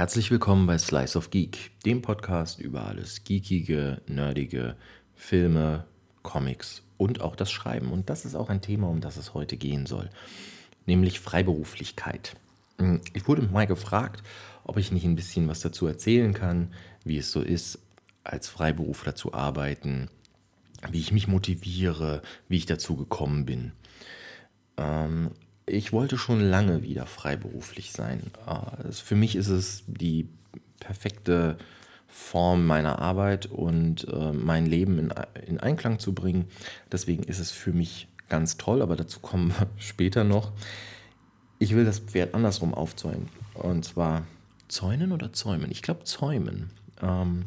Herzlich willkommen bei Slice of Geek, dem Podcast über alles Geekige, Nerdige, Filme, Comics und auch das Schreiben. Und das ist auch ein Thema, um das es heute gehen soll, nämlich Freiberuflichkeit. Ich wurde mal gefragt, ob ich nicht ein bisschen was dazu erzählen kann, wie es so ist, als Freiberufler zu arbeiten, wie ich mich motiviere, wie ich dazu gekommen bin. Ähm, ich wollte schon lange wieder freiberuflich sein. Äh, für mich ist es die perfekte Form meiner Arbeit und äh, mein Leben in, in Einklang zu bringen. Deswegen ist es für mich ganz toll, aber dazu kommen wir später noch. Ich will das Pferd andersrum aufzäumen. Und zwar zäunen oder zäumen? Ich glaube zäumen. Ähm,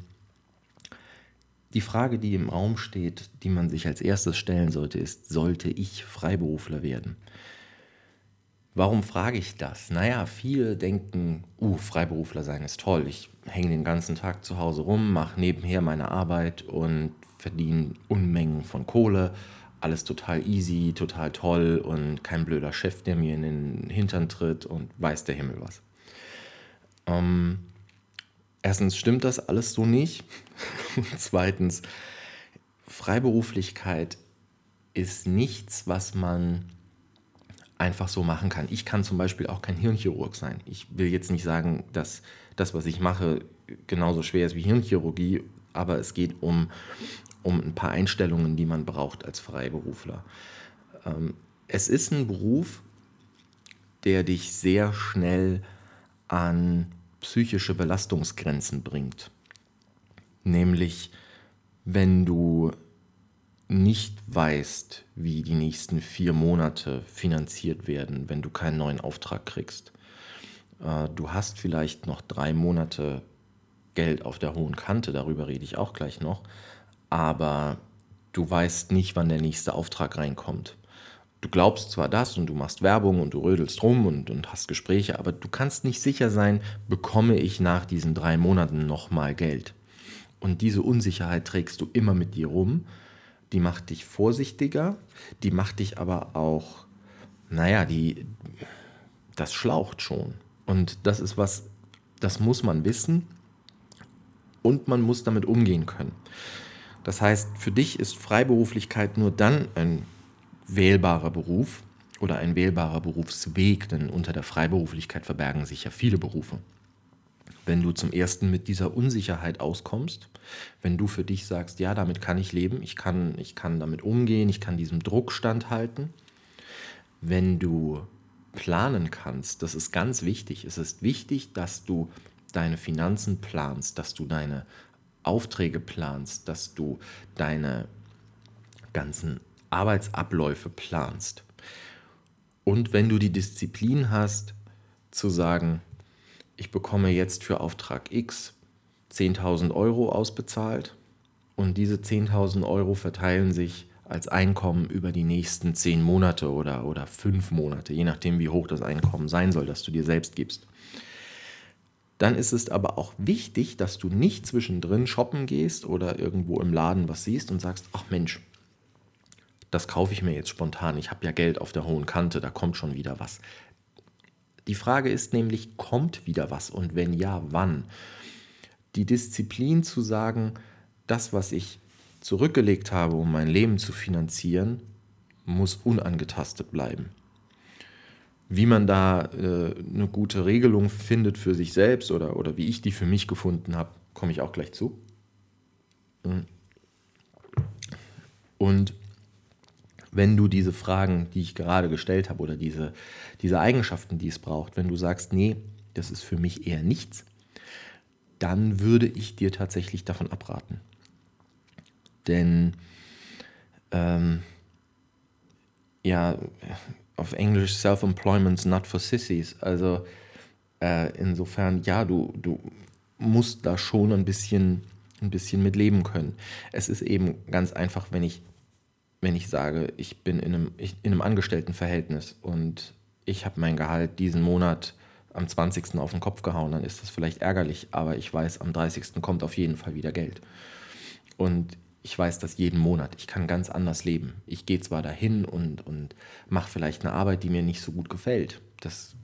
die Frage, die im Raum steht, die man sich als erstes stellen sollte, ist, sollte ich Freiberufler werden? Warum frage ich das? Naja, viele denken, uh, Freiberufler sein ist toll. Ich hänge den ganzen Tag zu Hause rum, mache nebenher meine Arbeit und verdiene Unmengen von Kohle. Alles total easy, total toll und kein blöder Chef, der mir in den Hintern tritt und weiß der Himmel was. Ähm, erstens stimmt das alles so nicht. Zweitens, Freiberuflichkeit ist nichts, was man einfach so machen kann. Ich kann zum Beispiel auch kein Hirnchirurg sein. Ich will jetzt nicht sagen, dass das, was ich mache, genauso schwer ist wie Hirnchirurgie, aber es geht um, um ein paar Einstellungen, die man braucht als Freiberufler. Ähm, es ist ein Beruf, der dich sehr schnell an psychische Belastungsgrenzen bringt. Nämlich, wenn du nicht weißt, wie die nächsten vier Monate finanziert werden, wenn du keinen neuen Auftrag kriegst. Äh, du hast vielleicht noch drei Monate Geld auf der hohen Kante, darüber rede ich auch gleich noch, aber du weißt nicht, wann der nächste Auftrag reinkommt. Du glaubst zwar das und du machst Werbung und du rödelst rum und, und hast Gespräche, aber du kannst nicht sicher sein, bekomme ich nach diesen drei Monaten nochmal Geld. Und diese Unsicherheit trägst du immer mit dir rum die macht dich vorsichtiger, die macht dich aber auch, naja, die, das schlaucht schon. Und das ist was, das muss man wissen und man muss damit umgehen können. Das heißt, für dich ist Freiberuflichkeit nur dann ein wählbarer Beruf oder ein wählbarer Berufsweg, denn unter der Freiberuflichkeit verbergen sich ja viele Berufe wenn du zum ersten mit dieser Unsicherheit auskommst, wenn du für dich sagst, ja, damit kann ich leben, ich kann, ich kann damit umgehen, ich kann diesem Druck standhalten, wenn du planen kannst, das ist ganz wichtig. Es ist wichtig, dass du deine Finanzen planst, dass du deine Aufträge planst, dass du deine ganzen Arbeitsabläufe planst. Und wenn du die Disziplin hast, zu sagen, ich bekomme jetzt für Auftrag X 10.000 Euro ausbezahlt und diese 10.000 Euro verteilen sich als Einkommen über die nächsten 10 Monate oder, oder 5 Monate, je nachdem, wie hoch das Einkommen sein soll, das du dir selbst gibst. Dann ist es aber auch wichtig, dass du nicht zwischendrin shoppen gehst oder irgendwo im Laden was siehst und sagst, ach Mensch, das kaufe ich mir jetzt spontan, ich habe ja Geld auf der hohen Kante, da kommt schon wieder was. Die Frage ist nämlich, kommt wieder was und wenn ja, wann? Die Disziplin zu sagen, das, was ich zurückgelegt habe, um mein Leben zu finanzieren, muss unangetastet bleiben. Wie man da äh, eine gute Regelung findet für sich selbst oder, oder wie ich die für mich gefunden habe, komme ich auch gleich zu. Und wenn du diese Fragen, die ich gerade gestellt habe, oder diese, diese Eigenschaften, die es braucht, wenn du sagst, nee, das ist für mich eher nichts, dann würde ich dir tatsächlich davon abraten. Denn ähm, ja, auf Englisch Self-Employment's not for sissies. Also äh, insofern, ja, du, du musst da schon ein bisschen, ein bisschen mit leben können. Es ist eben ganz einfach, wenn ich wenn ich sage, ich bin in einem, in einem Angestelltenverhältnis und ich habe mein Gehalt diesen Monat am 20. auf den Kopf gehauen, dann ist das vielleicht ärgerlich, aber ich weiß, am 30. kommt auf jeden Fall wieder Geld. Und ich weiß das jeden Monat. Ich kann ganz anders leben. Ich gehe zwar dahin und, und mache vielleicht eine Arbeit, die mir nicht so gut gefällt. Das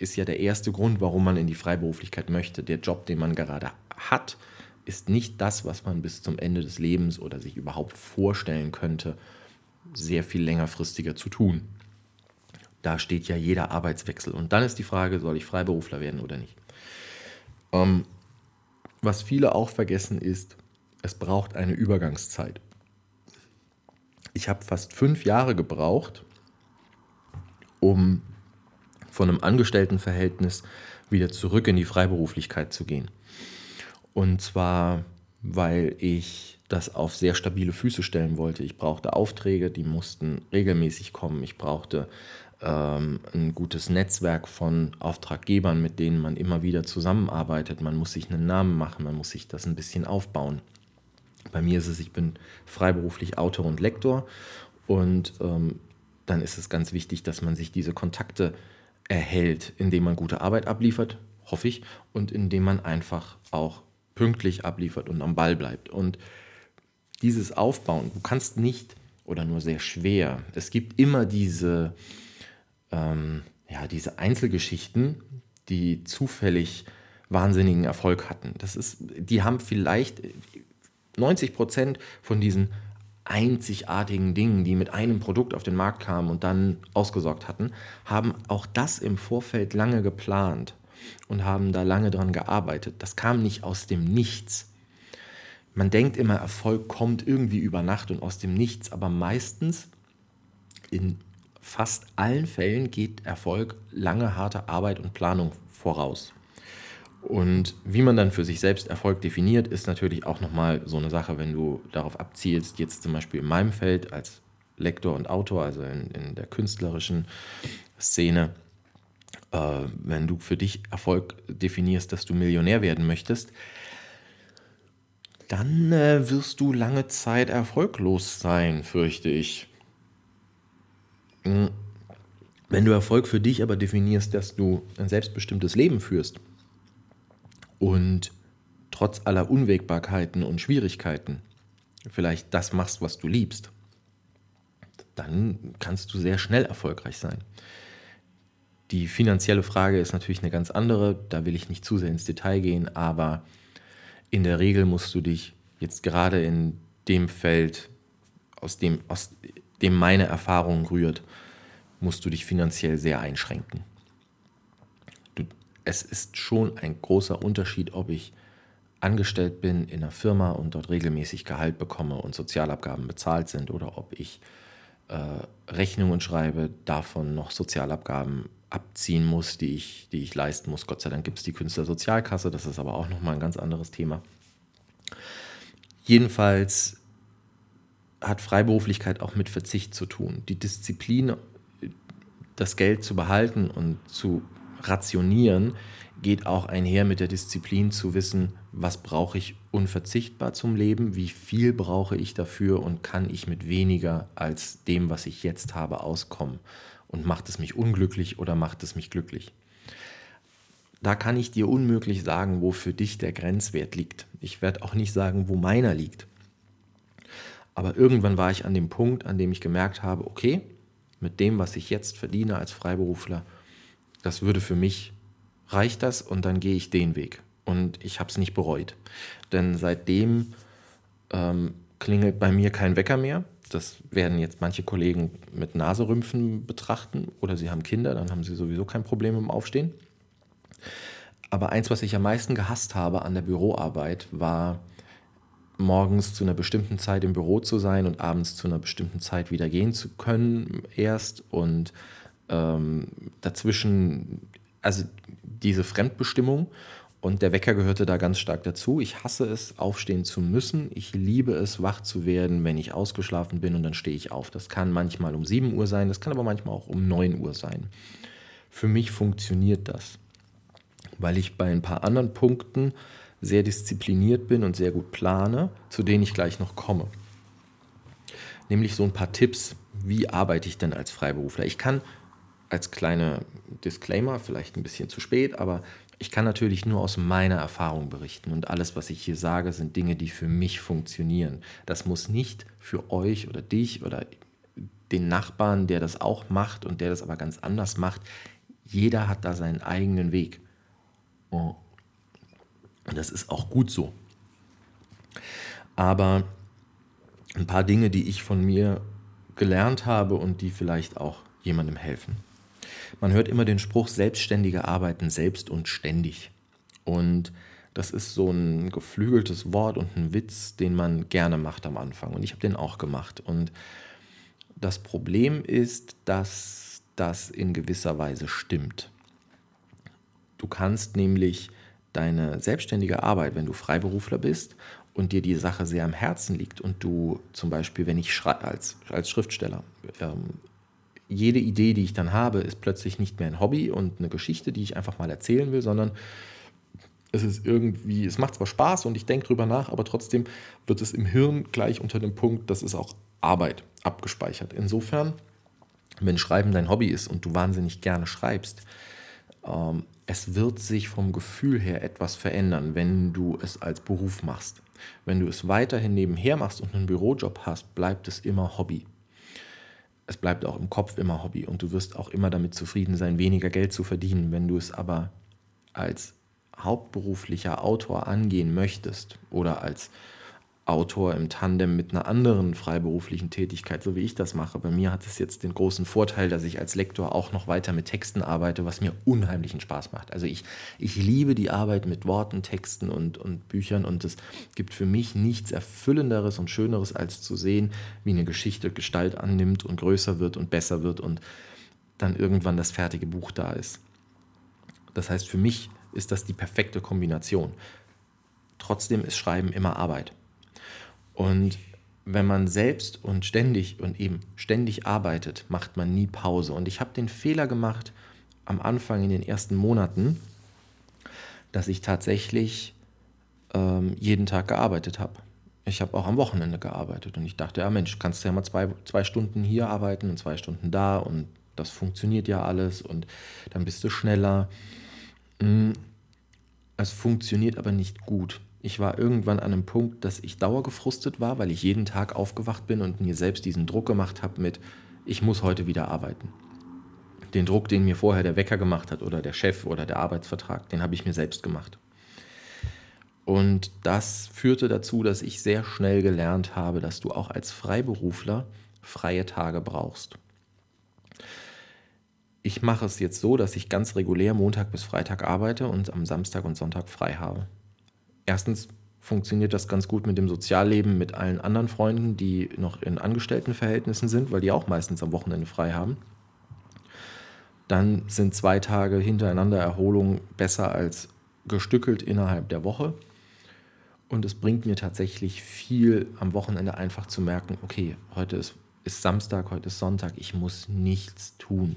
ist ja der erste Grund, warum man in die Freiberuflichkeit möchte. Der Job, den man gerade hat, ist nicht das, was man bis zum Ende des Lebens oder sich überhaupt vorstellen könnte, sehr viel längerfristiger zu tun. Da steht ja jeder Arbeitswechsel. Und dann ist die Frage, soll ich Freiberufler werden oder nicht? Ähm, was viele auch vergessen ist, es braucht eine Übergangszeit. Ich habe fast fünf Jahre gebraucht, um von einem Angestelltenverhältnis wieder zurück in die Freiberuflichkeit zu gehen. Und zwar, weil ich das auf sehr stabile Füße stellen wollte. Ich brauchte Aufträge, die mussten regelmäßig kommen. Ich brauchte ähm, ein gutes Netzwerk von Auftraggebern, mit denen man immer wieder zusammenarbeitet. Man muss sich einen Namen machen, man muss sich das ein bisschen aufbauen. Bei mir ist es, ich bin freiberuflich Autor und Lektor und ähm, dann ist es ganz wichtig, dass man sich diese Kontakte erhält, indem man gute Arbeit abliefert, hoffe ich, und indem man einfach auch pünktlich abliefert und am Ball bleibt. Und dieses Aufbauen, du kannst nicht oder nur sehr schwer, es gibt immer diese, ähm, ja, diese Einzelgeschichten, die zufällig wahnsinnigen Erfolg hatten. Das ist, die haben vielleicht 90 Prozent von diesen einzigartigen Dingen, die mit einem Produkt auf den Markt kamen und dann ausgesorgt hatten, haben auch das im Vorfeld lange geplant und haben da lange dran gearbeitet. Das kam nicht aus dem Nichts. Man denkt immer, Erfolg kommt irgendwie über Nacht und aus dem Nichts, aber meistens in fast allen Fällen geht Erfolg lange harte Arbeit und Planung voraus. Und wie man dann für sich selbst Erfolg definiert, ist natürlich auch nochmal so eine Sache, wenn du darauf abzielst, jetzt zum Beispiel in meinem Feld als Lektor und Autor, also in, in der künstlerischen Szene, äh, wenn du für dich Erfolg definierst, dass du Millionär werden möchtest, dann äh, wirst du lange Zeit erfolglos sein, fürchte ich. Hm. Wenn du Erfolg für dich aber definierst, dass du ein selbstbestimmtes Leben führst und trotz aller Unwägbarkeiten und Schwierigkeiten vielleicht das machst, was du liebst, dann kannst du sehr schnell erfolgreich sein. Die finanzielle Frage ist natürlich eine ganz andere, da will ich nicht zu sehr ins Detail gehen, aber in der Regel musst du dich jetzt gerade in dem Feld, aus dem, aus dem meine Erfahrung rührt, musst du dich finanziell sehr einschränken. Du, es ist schon ein großer Unterschied, ob ich angestellt bin in einer Firma und dort regelmäßig Gehalt bekomme und Sozialabgaben bezahlt sind oder ob ich äh, Rechnungen schreibe, davon noch Sozialabgaben abziehen muss, die ich, die ich leisten muss. Gott sei Dank gibt es die Künstlersozialkasse, das ist aber auch nochmal ein ganz anderes Thema. Jedenfalls hat Freiberuflichkeit auch mit Verzicht zu tun. Die Disziplin, das Geld zu behalten und zu rationieren, geht auch einher mit der Disziplin zu wissen, was brauche ich unverzichtbar zum Leben, wie viel brauche ich dafür und kann ich mit weniger als dem, was ich jetzt habe, auskommen. Und macht es mich unglücklich oder macht es mich glücklich? Da kann ich dir unmöglich sagen, wo für dich der Grenzwert liegt. Ich werde auch nicht sagen, wo meiner liegt. Aber irgendwann war ich an dem Punkt, an dem ich gemerkt habe, okay, mit dem, was ich jetzt verdiene als Freiberufler, das würde für mich, reicht das und dann gehe ich den Weg. Und ich habe es nicht bereut. Denn seitdem ähm, klingelt bei mir kein Wecker mehr. Das werden jetzt manche Kollegen mit Naserümpfen betrachten oder sie haben Kinder, dann haben sie sowieso kein Problem im Aufstehen. Aber eins, was ich am meisten gehasst habe an der Büroarbeit, war morgens zu einer bestimmten Zeit im Büro zu sein und abends zu einer bestimmten Zeit wieder gehen zu können erst und ähm, dazwischen, also diese Fremdbestimmung und der Wecker gehörte da ganz stark dazu. Ich hasse es, aufstehen zu müssen. Ich liebe es, wach zu werden, wenn ich ausgeschlafen bin und dann stehe ich auf. Das kann manchmal um 7 Uhr sein, das kann aber manchmal auch um 9 Uhr sein. Für mich funktioniert das weil ich bei ein paar anderen Punkten sehr diszipliniert bin und sehr gut plane, zu denen ich gleich noch komme. Nämlich so ein paar Tipps, wie arbeite ich denn als Freiberufler? Ich kann als kleiner Disclaimer, vielleicht ein bisschen zu spät, aber ich kann natürlich nur aus meiner Erfahrung berichten und alles, was ich hier sage, sind Dinge, die für mich funktionieren. Das muss nicht für euch oder dich oder den Nachbarn, der das auch macht und der das aber ganz anders macht, Jeder hat da seinen eigenen Weg. Und das ist auch gut so. Aber ein paar Dinge, die ich von mir gelernt habe und die vielleicht auch jemandem helfen. Man hört immer den Spruch, Selbstständige arbeiten selbst und ständig. Und das ist so ein geflügeltes Wort und ein Witz, den man gerne macht am Anfang. Und ich habe den auch gemacht. Und das Problem ist, dass das in gewisser Weise stimmt. Du kannst nämlich deine selbstständige Arbeit, wenn du Freiberufler bist und dir die Sache sehr am Herzen liegt und du zum Beispiel, wenn ich als, als Schriftsteller, ähm, jede Idee, die ich dann habe, ist plötzlich nicht mehr ein Hobby und eine Geschichte, die ich einfach mal erzählen will, sondern es ist irgendwie, es macht zwar Spaß und ich denke drüber nach, aber trotzdem wird es im Hirn gleich unter dem Punkt, das ist auch Arbeit abgespeichert. Insofern, wenn Schreiben dein Hobby ist und du wahnsinnig gerne schreibst, ähm, es wird sich vom Gefühl her etwas verändern, wenn du es als Beruf machst. Wenn du es weiterhin nebenher machst und einen Bürojob hast, bleibt es immer Hobby. Es bleibt auch im Kopf immer Hobby und du wirst auch immer damit zufrieden sein, weniger Geld zu verdienen. Wenn du es aber als hauptberuflicher Autor angehen möchtest oder als Autor im Tandem mit einer anderen freiberuflichen Tätigkeit, so wie ich das mache. Bei mir hat es jetzt den großen Vorteil, dass ich als Lektor auch noch weiter mit Texten arbeite, was mir unheimlichen Spaß macht. Also ich, ich liebe die Arbeit mit Worten, Texten und, und Büchern und es gibt für mich nichts Erfüllenderes und Schöneres, als zu sehen, wie eine Geschichte Gestalt annimmt und größer wird und besser wird und dann irgendwann das fertige Buch da ist. Das heißt, für mich ist das die perfekte Kombination. Trotzdem ist Schreiben immer Arbeit. Und wenn man selbst und ständig und eben ständig arbeitet, macht man nie Pause. Und ich habe den Fehler gemacht am Anfang in den ersten Monaten, dass ich tatsächlich ähm, jeden Tag gearbeitet habe. Ich habe auch am Wochenende gearbeitet und ich dachte, ja Mensch, kannst du ja mal zwei, zwei Stunden hier arbeiten und zwei Stunden da und das funktioniert ja alles und dann bist du schneller. Hm, es funktioniert aber nicht gut. Ich war irgendwann an einem Punkt, dass ich dauergefrustet war, weil ich jeden Tag aufgewacht bin und mir selbst diesen Druck gemacht habe mit, ich muss heute wieder arbeiten. Den Druck, den mir vorher der Wecker gemacht hat oder der Chef oder der Arbeitsvertrag, den habe ich mir selbst gemacht. Und das führte dazu, dass ich sehr schnell gelernt habe, dass du auch als Freiberufler freie Tage brauchst. Ich mache es jetzt so, dass ich ganz regulär Montag bis Freitag arbeite und am Samstag und Sonntag frei habe erstens funktioniert das ganz gut mit dem Sozialleben mit allen anderen Freunden, die noch in Angestelltenverhältnissen sind, weil die auch meistens am Wochenende frei haben. Dann sind zwei Tage hintereinander Erholung besser als gestückelt innerhalb der Woche. Und es bringt mir tatsächlich viel am Wochenende einfach zu merken, okay, heute ist, ist Samstag, heute ist Sonntag, ich muss nichts tun.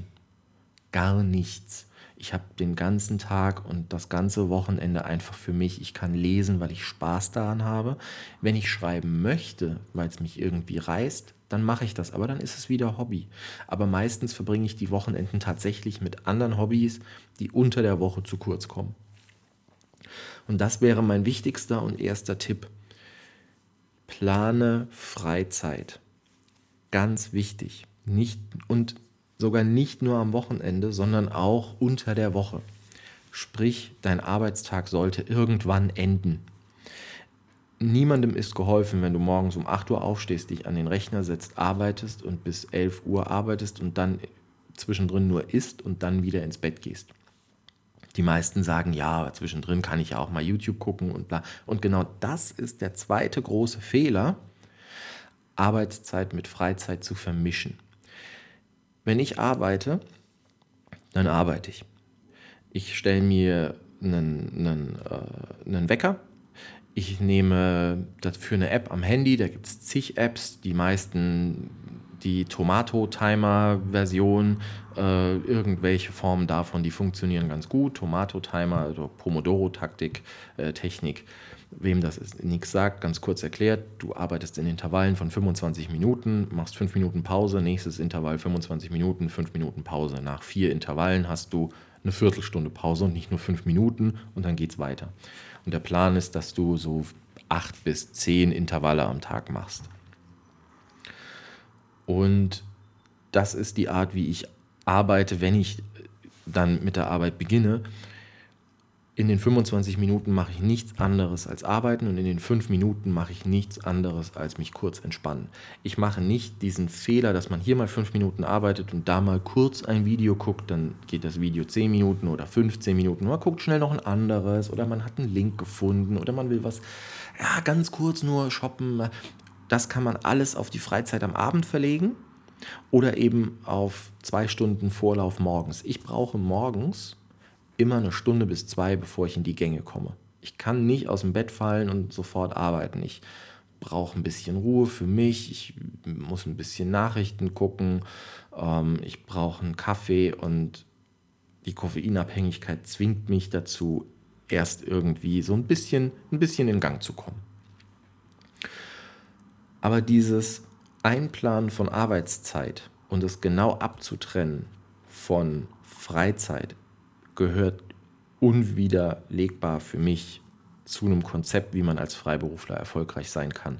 Gar nichts ich habe den ganzen Tag und das ganze Wochenende einfach für mich. Ich kann lesen, weil ich Spaß daran habe. Wenn ich schreiben möchte, weil es mich irgendwie reißt, dann mache ich das. Aber dann ist es wieder Hobby. Aber meistens verbringe ich die Wochenenden tatsächlich mit anderen Hobbys, die unter der Woche zu kurz kommen. Und das wäre mein wichtigster und erster Tipp. Plane Freizeit. Ganz wichtig. Nicht, und sogar nicht nur am Wochenende, sondern auch unter der Woche. Sprich, dein Arbeitstag sollte irgendwann enden. Niemandem ist geholfen, wenn du morgens um 8 Uhr aufstehst, dich an den Rechner setzt, arbeitest und bis 11 Uhr arbeitest und dann zwischendrin nur isst und dann wieder ins Bett gehst. Die meisten sagen, ja, zwischendrin kann ich ja auch mal YouTube gucken und bla. Und genau das ist der zweite große Fehler, Arbeitszeit mit Freizeit zu vermischen. Wenn ich arbeite, dann arbeite ich. Ich stelle mir einen, einen, äh, einen Wecker. Ich nehme dafür eine App am Handy, da gibt es zig Apps, die meisten die Tomato-Timer-Version, äh, irgendwelche Formen davon, die funktionieren ganz gut. Tomato-Timer, also Pomodoro-Taktik, äh, Technik Wem das nichts sagt, ganz kurz erklärt, du arbeitest in Intervallen von 25 Minuten, machst 5 Minuten Pause, nächstes Intervall 25 Minuten, 5 Minuten Pause. Nach vier Intervallen hast du eine Viertelstunde Pause und nicht nur 5 Minuten und dann geht es weiter. Und der Plan ist, dass du so 8 bis 10 Intervalle am Tag machst. Und das ist die Art, wie ich arbeite, wenn ich dann mit der Arbeit beginne, in den 25 Minuten mache ich nichts anderes als arbeiten und in den 5 Minuten mache ich nichts anderes als mich kurz entspannen. Ich mache nicht diesen Fehler, dass man hier mal 5 Minuten arbeitet und da mal kurz ein Video guckt, dann geht das Video 10 Minuten oder 15 Minuten. Man guckt schnell noch ein anderes oder man hat einen Link gefunden oder man will was, ja, ganz kurz nur shoppen. Das kann man alles auf die Freizeit am Abend verlegen oder eben auf zwei Stunden Vorlauf morgens. Ich brauche morgens immer eine Stunde bis zwei, bevor ich in die Gänge komme. Ich kann nicht aus dem Bett fallen und sofort arbeiten. Ich brauche ein bisschen Ruhe für mich. Ich muss ein bisschen Nachrichten gucken. Ähm, ich brauche einen Kaffee und die Koffeinabhängigkeit zwingt mich dazu, erst irgendwie so ein bisschen, ein bisschen in Gang zu kommen. Aber dieses Einplanen von Arbeitszeit und es genau abzutrennen von Freizeit gehört unwiderlegbar für mich zu einem Konzept, wie man als Freiberufler erfolgreich sein kann.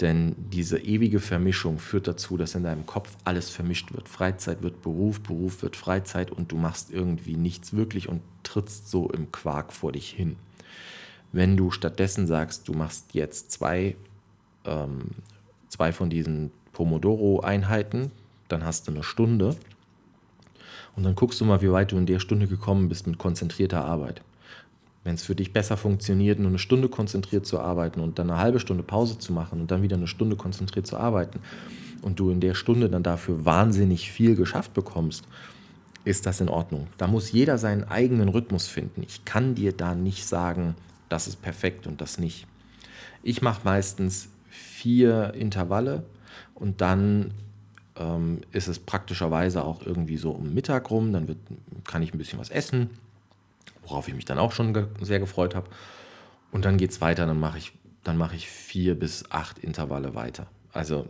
Denn diese ewige Vermischung führt dazu, dass in deinem Kopf alles vermischt wird. Freizeit wird Beruf, Beruf wird Freizeit und du machst irgendwie nichts wirklich und trittst so im Quark vor dich hin. Wenn du stattdessen sagst, du machst jetzt zwei, ähm, zwei von diesen Pomodoro-Einheiten, dann hast du eine Stunde und dann guckst du mal, wie weit du in der Stunde gekommen bist mit konzentrierter Arbeit. Wenn es für dich besser funktioniert, nur eine Stunde konzentriert zu arbeiten und dann eine halbe Stunde Pause zu machen und dann wieder eine Stunde konzentriert zu arbeiten und du in der Stunde dann dafür wahnsinnig viel geschafft bekommst, ist das in Ordnung. Da muss jeder seinen eigenen Rhythmus finden. Ich kann dir da nicht sagen, das ist perfekt und das nicht. Ich mache meistens vier Intervalle und dann ähm, ist es praktischerweise auch irgendwie so um Mittag rum. Dann wird, kann ich ein bisschen was essen, worauf ich mich dann auch schon ge sehr gefreut habe. Und dann geht es weiter, dann mache ich, mach ich vier bis acht Intervalle weiter. Also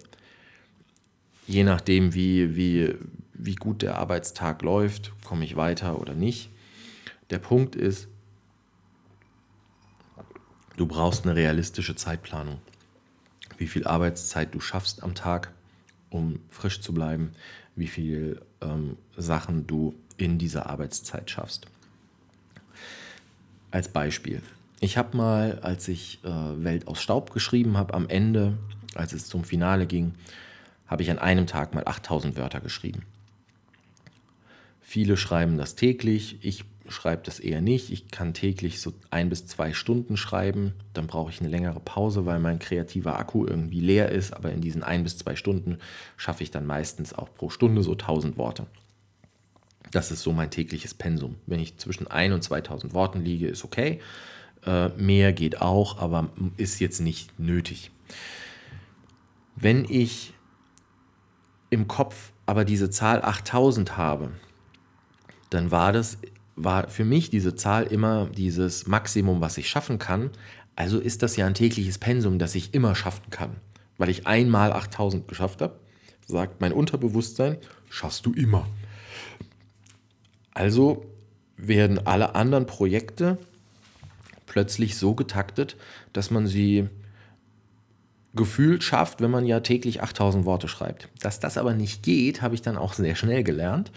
je nachdem, wie, wie, wie gut der Arbeitstag läuft, komme ich weiter oder nicht. Der Punkt ist, du brauchst eine realistische Zeitplanung. Wie viel Arbeitszeit du schaffst am Tag um frisch zu bleiben, wie viele ähm, Sachen du in dieser Arbeitszeit schaffst. Als Beispiel. Ich habe mal, als ich äh, Welt aus Staub geschrieben habe, am Ende, als es zum Finale ging, habe ich an einem Tag mal 8000 Wörter geschrieben. Viele schreiben das täglich. Ich schreibe das eher nicht. Ich kann täglich so ein bis zwei Stunden schreiben. Dann brauche ich eine längere Pause, weil mein kreativer Akku irgendwie leer ist. Aber in diesen ein bis zwei Stunden schaffe ich dann meistens auch pro Stunde so 1000 Worte. Das ist so mein tägliches Pensum. Wenn ich zwischen 1 und 2000 Worten liege, ist okay. Äh, mehr geht auch, aber ist jetzt nicht nötig. Wenn ich im Kopf aber diese Zahl 8000 habe, dann war das war für mich diese Zahl immer dieses Maximum, was ich schaffen kann. Also ist das ja ein tägliches Pensum, das ich immer schaffen kann. Weil ich einmal 8000 geschafft habe, sagt mein Unterbewusstsein, schaffst du immer. Also werden alle anderen Projekte plötzlich so getaktet, dass man sie gefühlt schafft, wenn man ja täglich 8000 Worte schreibt. Dass das aber nicht geht, habe ich dann auch sehr schnell gelernt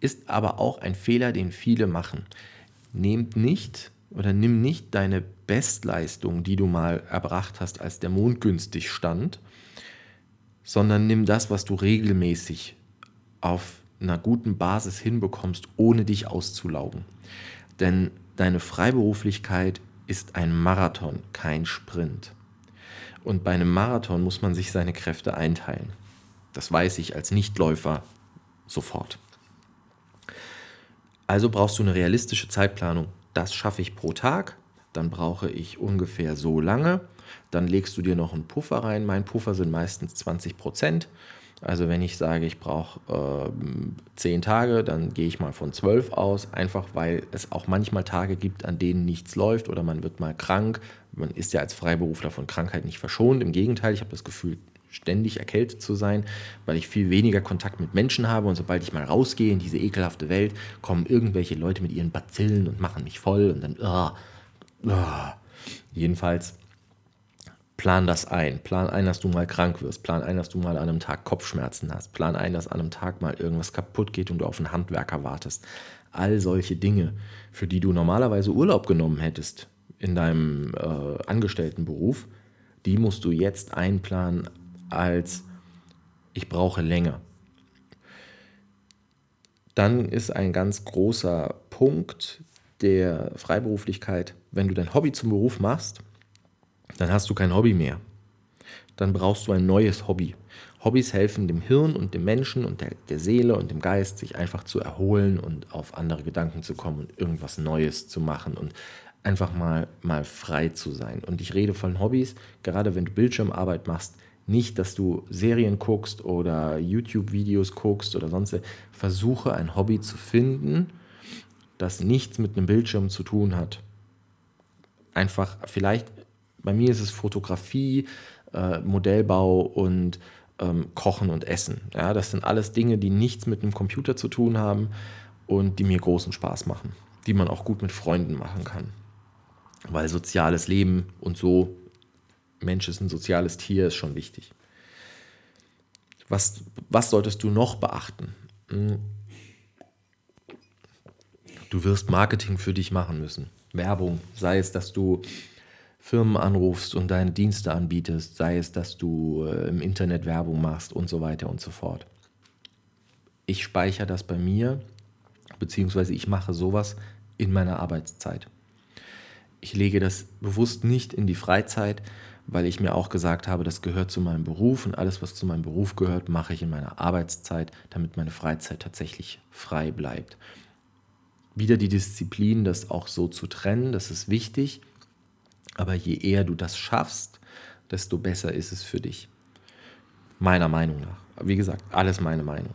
ist aber auch ein Fehler, den viele machen. Nehmt nicht oder nimm nicht deine Bestleistung, die du mal erbracht hast, als der Mond günstig stand, sondern nimm das, was du regelmäßig auf einer guten Basis hinbekommst, ohne dich auszulaugen. Denn deine Freiberuflichkeit ist ein Marathon, kein Sprint. Und bei einem Marathon muss man sich seine Kräfte einteilen. Das weiß ich als Nichtläufer sofort. Also brauchst du eine realistische Zeitplanung. Das schaffe ich pro Tag, dann brauche ich ungefähr so lange. Dann legst du dir noch einen Puffer rein. Mein Puffer sind meistens 20 Prozent. Also wenn ich sage, ich brauche äh, 10 Tage, dann gehe ich mal von 12 aus, einfach weil es auch manchmal Tage gibt, an denen nichts läuft oder man wird mal krank. Man ist ja als Freiberufler von Krankheit nicht verschont. Im Gegenteil, ich habe das Gefühl, ständig erkältet zu sein, weil ich viel weniger Kontakt mit Menschen habe und sobald ich mal rausgehe in diese ekelhafte Welt, kommen irgendwelche Leute mit ihren Bazillen und machen mich voll und dann, uh, uh. jedenfalls Plan das ein. Plan ein, dass du mal krank wirst. Plan ein, dass du mal an einem Tag Kopfschmerzen hast. Plan ein, dass an einem Tag mal irgendwas kaputt geht und du auf einen Handwerker wartest. All solche Dinge, für die du normalerweise Urlaub genommen hättest in deinem äh, Angestelltenberuf, die musst du jetzt einplanen als ich brauche länger. Dann ist ein ganz großer Punkt der Freiberuflichkeit, wenn du dein Hobby zum Beruf machst, dann hast du kein Hobby mehr. Dann brauchst du ein neues Hobby. Hobbys helfen dem Hirn und dem Menschen und der, der Seele und dem Geist, sich einfach zu erholen und auf andere Gedanken zu kommen und irgendwas Neues zu machen und einfach mal, mal frei zu sein. Und ich rede von Hobbys, gerade wenn du Bildschirmarbeit machst, nicht, dass du Serien guckst oder YouTube-Videos guckst oder sonst. Versuche ein Hobby zu finden, das nichts mit einem Bildschirm zu tun hat. Einfach, vielleicht, bei mir ist es Fotografie, äh, Modellbau und ähm, Kochen und Essen. Ja, das sind alles Dinge, die nichts mit einem Computer zu tun haben und die mir großen Spaß machen, die man auch gut mit Freunden machen kann. Weil soziales Leben und so Mensch ist ein soziales Tier, ist schon wichtig. Was, was solltest du noch beachten? Hm. Du wirst Marketing für dich machen müssen. Werbung, sei es, dass du Firmen anrufst und deine Dienste anbietest, sei es, dass du äh, im Internet Werbung machst und so weiter und so fort. Ich speichere das bei mir, beziehungsweise ich mache sowas in meiner Arbeitszeit. Ich lege das bewusst nicht in die Freizeit, weil ich mir auch gesagt habe, das gehört zu meinem Beruf und alles, was zu meinem Beruf gehört, mache ich in meiner Arbeitszeit, damit meine Freizeit tatsächlich frei bleibt. Wieder die Disziplin, das auch so zu trennen, das ist wichtig, aber je eher du das schaffst, desto besser ist es für dich. Meiner Meinung nach. Wie gesagt, alles meine Meinung.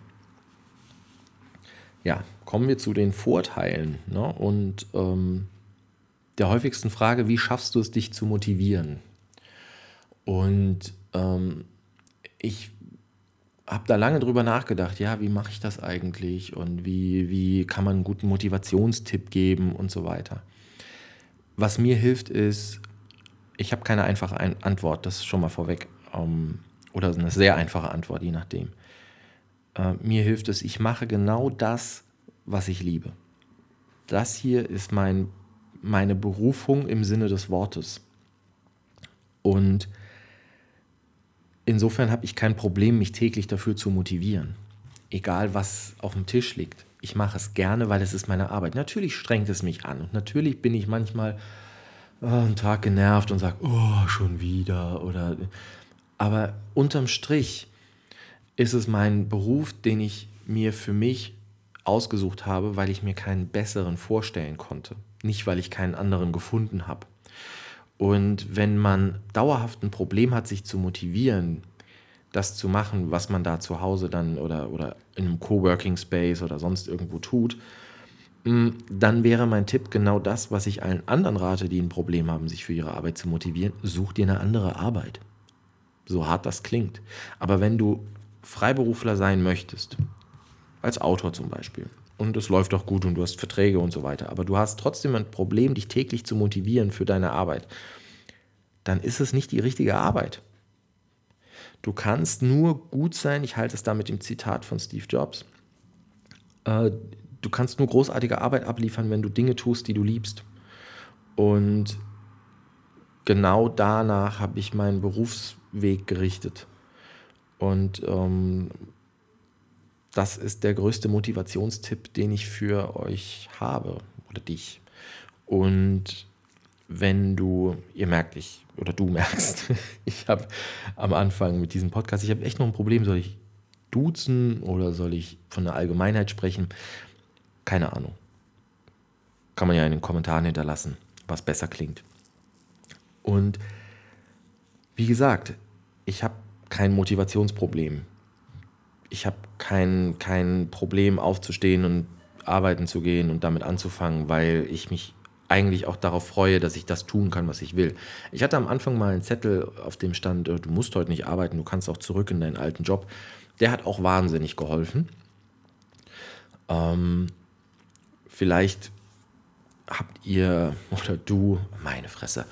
Ja, kommen wir zu den Vorteilen ne? und ähm, der häufigsten Frage, wie schaffst du es, dich zu motivieren? Und ähm, ich habe da lange drüber nachgedacht, ja, wie mache ich das eigentlich und wie, wie kann man einen guten Motivationstipp geben und so weiter. Was mir hilft ist, ich habe keine einfache Antwort, das ist schon mal vorweg. Ähm, oder eine sehr einfache Antwort, je nachdem. Äh, mir hilft es, ich mache genau das, was ich liebe. Das hier ist mein, meine Berufung im Sinne des Wortes. Und insofern habe ich kein Problem, mich täglich dafür zu motivieren. Egal, was auf dem Tisch liegt. Ich mache es gerne, weil es ist meine Arbeit. Natürlich strengt es mich an und natürlich bin ich manchmal oh, einen Tag genervt und sage, oh, schon wieder. Oder, aber unterm Strich ist es mein Beruf, den ich mir für mich ausgesucht habe, weil ich mir keinen besseren vorstellen konnte. Nicht, weil ich keinen anderen gefunden habe. Und wenn man dauerhaft ein Problem hat, sich zu motivieren, das zu machen, was man da zu Hause dann oder, oder in einem Coworking Space oder sonst irgendwo tut, mm, dann wäre mein Tipp genau das, was ich allen anderen rate, die ein Problem haben, sich für ihre Arbeit zu motivieren. Such dir eine andere Arbeit. So hart das klingt. Aber wenn du Freiberufler sein möchtest, als Autor zum Beispiel, und es läuft auch gut und du hast Verträge und so weiter, aber du hast trotzdem ein Problem, dich täglich zu motivieren für deine Arbeit, dann ist es nicht die richtige Arbeit. Du kannst nur gut sein, ich halte es da mit dem Zitat von Steve Jobs, äh, du kannst nur großartige Arbeit abliefern, wenn du Dinge tust, die du liebst. Und genau danach habe ich meinen Berufsweg gerichtet. Und ähm, das ist der größte Motivationstipp, den ich für euch habe oder dich. Und wenn du, ihr merkt, ich oder du merkst, ich habe am Anfang mit diesem Podcast, ich habe echt noch ein Problem, soll ich duzen oder soll ich von der Allgemeinheit sprechen? Keine Ahnung. Kann man ja in den Kommentaren hinterlassen, was besser klingt. Und wie gesagt, ich habe kein Motivationsproblem ich habe kein, kein Problem aufzustehen und arbeiten zu gehen und damit anzufangen, weil ich mich eigentlich auch darauf freue, dass ich das tun kann, was ich will. Ich hatte am Anfang mal einen Zettel, auf dem stand, äh, du musst heute nicht arbeiten, du kannst auch zurück in deinen alten Job. Der hat auch wahnsinnig geholfen. Ähm, vielleicht habt ihr oder du, meine Fresse,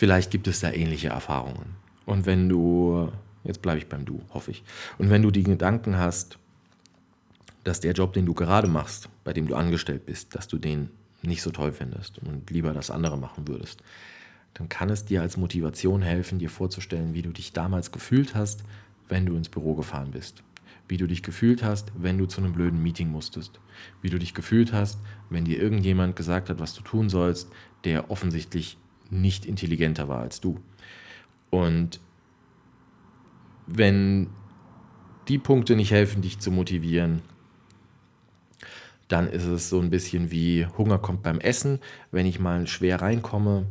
Vielleicht gibt es da ähnliche Erfahrungen. Und wenn du, jetzt bleibe ich beim Du, hoffe ich, und wenn du die Gedanken hast, dass der Job, den du gerade machst, bei dem du angestellt bist, dass du den nicht so toll findest und lieber das andere machen würdest, dann kann es dir als Motivation helfen, dir vorzustellen, wie du dich damals gefühlt hast, wenn du ins Büro gefahren bist. Wie du dich gefühlt hast, wenn du zu einem blöden Meeting musstest. Wie du dich gefühlt hast, wenn dir irgendjemand gesagt hat, was du tun sollst, der offensichtlich nicht intelligenter war als du. Und wenn die Punkte nicht helfen, dich zu motivieren, dann ist es so ein bisschen wie Hunger kommt beim Essen. Wenn ich mal schwer reinkomme,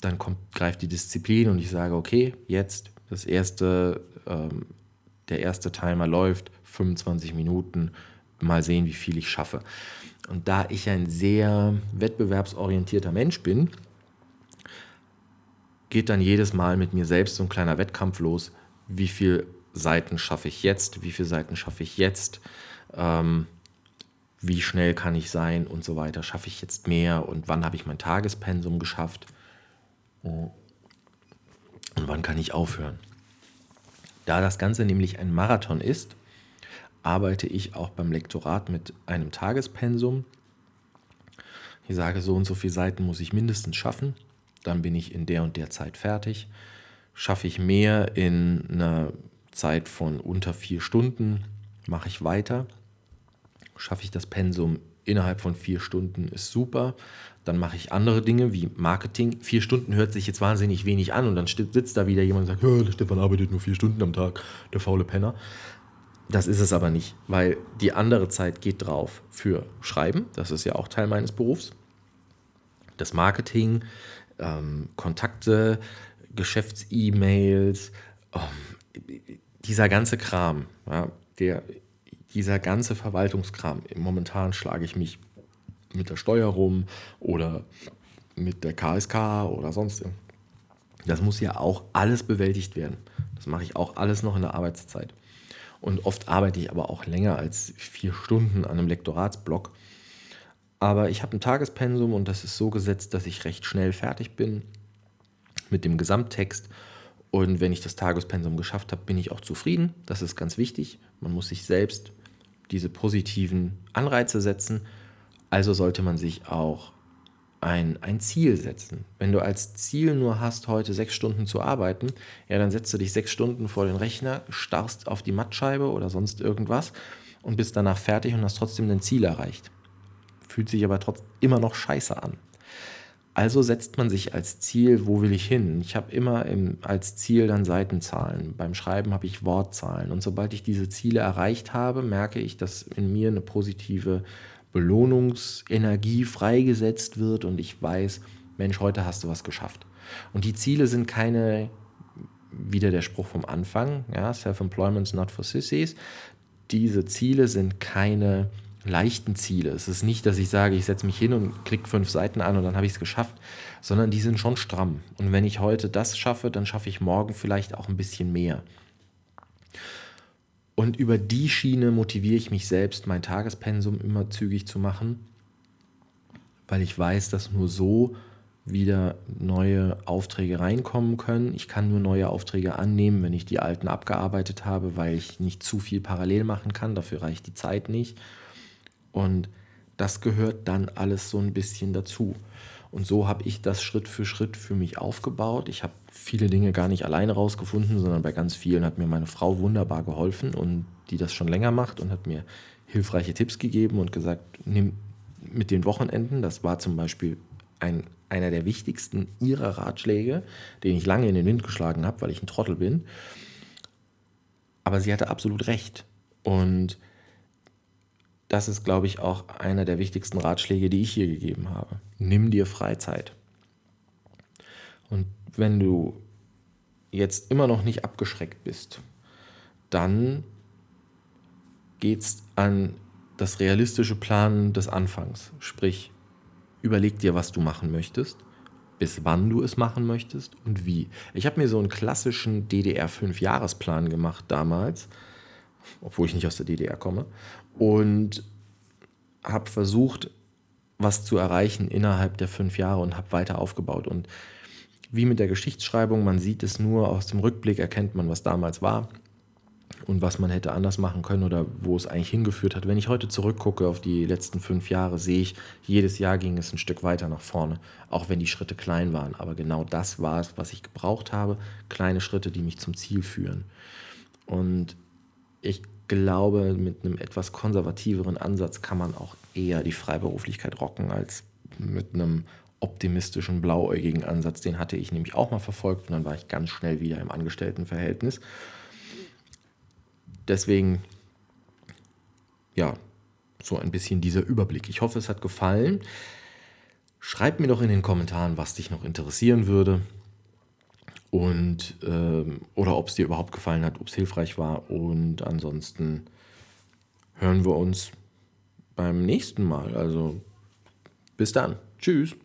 dann kommt, greift die Disziplin und ich sage, okay, jetzt das erste, ähm, der erste Timer läuft, 25 Minuten, mal sehen, wie viel ich schaffe. Und da ich ein sehr wettbewerbsorientierter Mensch bin, geht dann jedes Mal mit mir selbst so ein kleiner Wettkampf los, wie viele Seiten schaffe ich jetzt, wie viele Seiten schaffe ich jetzt. Ähm, wie schnell kann ich sein und so weiter. Schaffe ich jetzt mehr und wann habe ich mein Tagespensum geschafft und wann kann ich aufhören. Da das Ganze nämlich ein Marathon ist, arbeite ich auch beim Lektorat mit einem Tagespensum. Ich sage, so und so viele Seiten muss ich mindestens schaffen, dann bin ich in der und der Zeit fertig. Schaffe ich mehr in einer Zeit von unter vier Stunden, mache ich weiter schaffe ich das Pensum innerhalb von vier Stunden, ist super. Dann mache ich andere Dinge wie Marketing. Vier Stunden hört sich jetzt wahnsinnig wenig an und dann sitzt da wieder jemand und sagt, der Stefan arbeitet nur vier Stunden am Tag, der faule Penner. Das ist es aber nicht, weil die andere Zeit geht drauf für Schreiben, das ist ja auch Teil meines Berufs, das Marketing, ähm, Kontakte, Geschäfts-E-Mails, ähm, dieser ganze Kram, ja, der dieser ganze Verwaltungskram, momentan schlage ich mich mit der Steuer rum oder mit der KSK oder sonst Das muss ja auch alles bewältigt werden. Das mache ich auch alles noch in der Arbeitszeit. Und oft arbeite ich aber auch länger als vier Stunden an einem Lektoratsblock. Aber ich habe ein Tagespensum und das ist so gesetzt, dass ich recht schnell fertig bin mit dem Gesamttext. Und wenn ich das Tagespensum geschafft habe, bin ich auch zufrieden. Das ist ganz wichtig. Man muss sich selbst diese positiven Anreize setzen. Also sollte man sich auch ein, ein Ziel setzen. Wenn du als Ziel nur hast, heute sechs Stunden zu arbeiten, ja, dann setzt du dich sechs Stunden vor den Rechner, starrst auf die Mattscheibe oder sonst irgendwas und bist danach fertig und hast trotzdem dein Ziel erreicht. Fühlt sich aber trotzdem immer noch scheiße an. Also setzt man sich als Ziel, wo will ich hin? Ich habe immer im, als Ziel dann Seitenzahlen. Beim Schreiben habe ich Wortzahlen. Und sobald ich diese Ziele erreicht habe, merke ich, dass in mir eine positive Belohnungsenergie freigesetzt wird und ich weiß, Mensch, heute hast du was geschafft. Und die Ziele sind keine, wieder der Spruch vom Anfang, ja, Self-Employment not for sissies. Diese Ziele sind keine leichten Ziele. Es ist nicht, dass ich sage, ich setze mich hin und klicke fünf Seiten an und dann habe ich es geschafft, sondern die sind schon stramm. Und wenn ich heute das schaffe, dann schaffe ich morgen vielleicht auch ein bisschen mehr. Und über die Schiene motiviere ich mich selbst, mein Tagespensum immer zügig zu machen, weil ich weiß, dass nur so wieder neue Aufträge reinkommen können. Ich kann nur neue Aufträge annehmen, wenn ich die alten abgearbeitet habe, weil ich nicht zu viel parallel machen kann. Dafür reicht die Zeit nicht. Und das gehört dann alles so ein bisschen dazu. Und so habe ich das Schritt für Schritt für mich aufgebaut. Ich habe viele Dinge gar nicht alleine rausgefunden, sondern bei ganz vielen hat mir meine Frau wunderbar geholfen und die das schon länger macht und hat mir hilfreiche Tipps gegeben und gesagt, nimm mit den Wochenenden, das war zum Beispiel ein, einer der wichtigsten ihrer Ratschläge, den ich lange in den Wind geschlagen habe, weil ich ein Trottel bin. Aber sie hatte absolut recht. Und das ist, glaube ich, auch einer der wichtigsten Ratschläge, die ich hier gegeben habe. Nimm dir Freizeit. Und wenn du jetzt immer noch nicht abgeschreckt bist, dann geht es an das realistische Planen des Anfangs. Sprich, überleg dir, was du machen möchtest, bis wann du es machen möchtest und wie. Ich habe mir so einen klassischen DDR-5-Jahresplan gemacht damals, obwohl ich nicht aus der DDR komme und habe versucht, was zu erreichen innerhalb der fünf Jahre und habe weiter aufgebaut. Und wie mit der Geschichtsschreibung, man sieht es nur aus dem Rückblick, erkennt man, was damals war und was man hätte anders machen können oder wo es eigentlich hingeführt hat. Wenn ich heute zurückgucke auf die letzten fünf Jahre, sehe ich, jedes Jahr ging es ein Stück weiter nach vorne, auch wenn die Schritte klein waren. Aber genau das war es, was ich gebraucht habe. Kleine Schritte, die mich zum Ziel führen. Und ich glaube, mit einem etwas konservativeren Ansatz kann man auch eher die Freiberuflichkeit rocken als mit einem optimistischen, blauäugigen Ansatz. Den hatte ich nämlich auch mal verfolgt und dann war ich ganz schnell wieder im Angestelltenverhältnis. Deswegen, ja, so ein bisschen dieser Überblick. Ich hoffe, es hat gefallen. Schreib mir doch in den Kommentaren, was dich noch interessieren würde und ähm, oder ob es dir überhaupt gefallen hat, ob es hilfreich war. Und ansonsten hören wir uns beim nächsten Mal. Also bis dann. Tschüss.